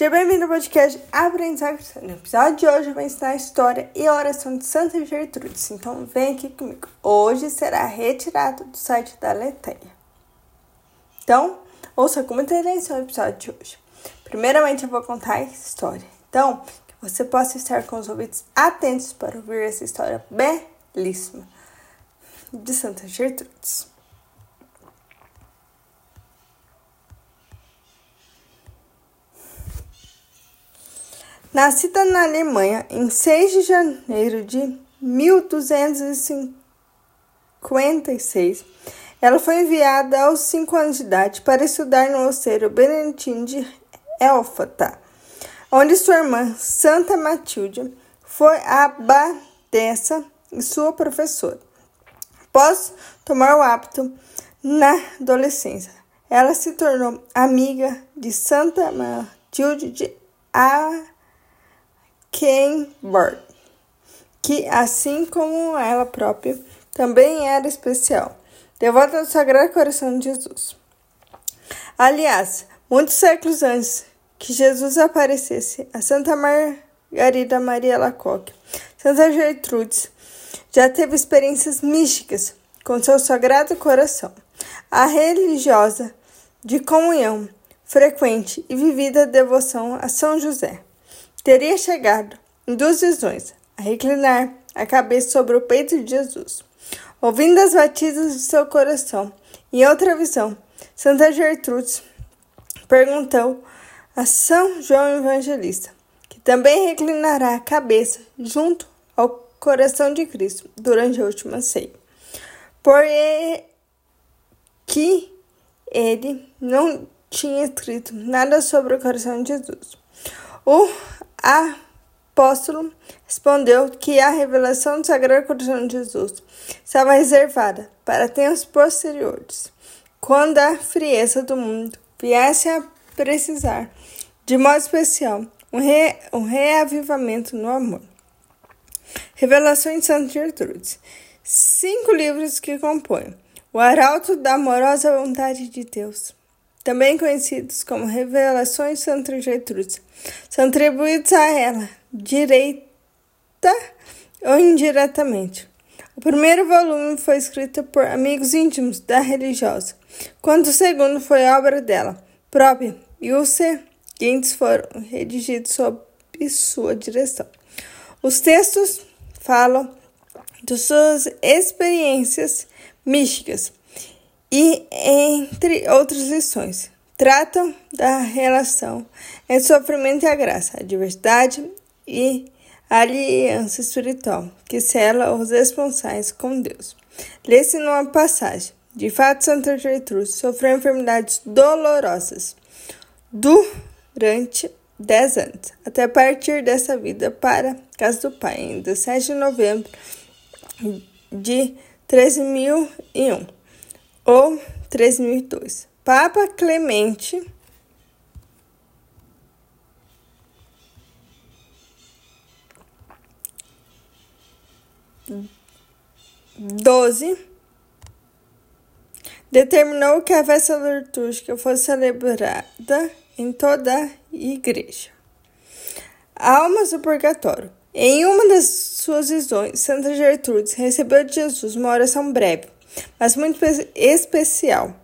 Seja bem-vindo ao podcast Aprendizagem. No episódio de hoje eu vou ensinar a história e a oração de Santa Gertrudes. Então vem aqui comigo. Hoje será retirado do site da Leteia. Então, ouça com muita atenção o episódio de hoje. Primeiramente eu vou contar a história. Então, que você possa estar com os ouvidos atentos para ouvir essa história belíssima de Santa Gertrudes. Nascida na Alemanha em 6 de janeiro de 1256, ela foi enviada aos 5 anos de idade para estudar no mosteiro beneditino de Elfata, onde sua irmã Santa Matilde foi a e sua professora. Após tomar o hábito na adolescência, ela se tornou amiga de Santa Matilde de A Cambridge, que, assim como ela própria, também era especial, devota ao Sagrado Coração de Jesus. Aliás, muitos séculos antes que Jesus aparecesse, a Santa Margarida Maria Lacoque, Santa Gertrudes, já teve experiências místicas com seu Sagrado Coração. A religiosa de comunhão frequente e vivida devoção a São José teria chegado, em duas visões, a reclinar a cabeça sobre o peito de Jesus, ouvindo as batidas de seu coração. Em outra visão, Santa Gertrudes perguntou a São João Evangelista, que também reclinará a cabeça junto ao coração de Cristo durante a última ceia. Por que ele não tinha escrito nada sobre o coração de Jesus. O apóstolo respondeu que a revelação do Sagrado Coração de Jesus estava reservada para tempos posteriores, quando a frieza do mundo viesse a precisar, de modo especial, um, re, um reavivamento no amor. Revelações de Santa Gertrudes. Cinco livros que compõem o Arauto da Amorosa Vontade de Deus também conhecidos como Revelações Santa Gertrudes, são atribuídos a ela, direita ou indiretamente. O primeiro volume foi escrito por amigos íntimos da religiosa, quando o segundo foi obra dela própria e os seguintes foram redigidos sob sua direção. Os textos falam de suas experiências místicas e, entre outras lições, tratam da relação entre sofrimento e a graça, a diversidade e a aliança espiritual que sela os responsáveis com Deus. Lê-se numa passagem. De fato, Santa Gertrude sofreu enfermidades dolorosas durante 10 anos, até partir dessa vida para casa do Pai, em 17 de novembro de 13.001 ou 3002. Papa Clemente doze determinou que a festa litúrgica fosse celebrada em toda a igreja. Almas do Purgatório. Em uma das suas visões, Santa Gertrudes recebeu de Jesus uma oração breve mas muito especial.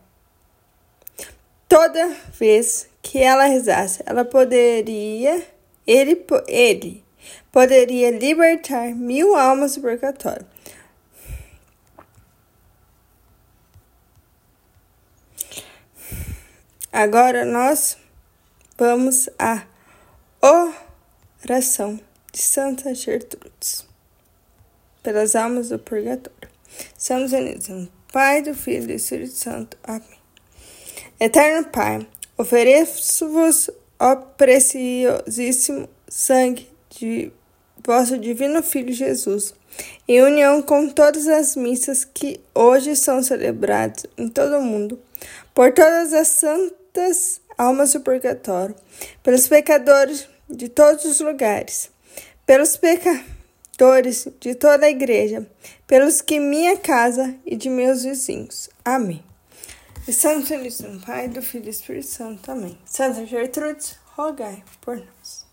Toda vez que ela rezasse, ela poderia, ele, ele poderia libertar mil almas do purgatório. Agora nós vamos à oração de Santa Gertrudes pelas almas do purgatório. Somos unidos no Pai, do Filho e do Espírito Santo. Amém. Eterno Pai, ofereço-vos, ó preciosíssimo sangue de vosso divino Filho Jesus, em união com todas as missas que hoje são celebradas em todo o mundo, por todas as santas almas do purgatório, pelos pecadores de todos os lugares, pelos pecadores pastores de toda a igreja, pelos que minha casa e de meus vizinhos. Amém. E Santo Santíssimo Pai, do Filho e Espírito Santo. Amém. Santa Gertrudes, rogai por nós.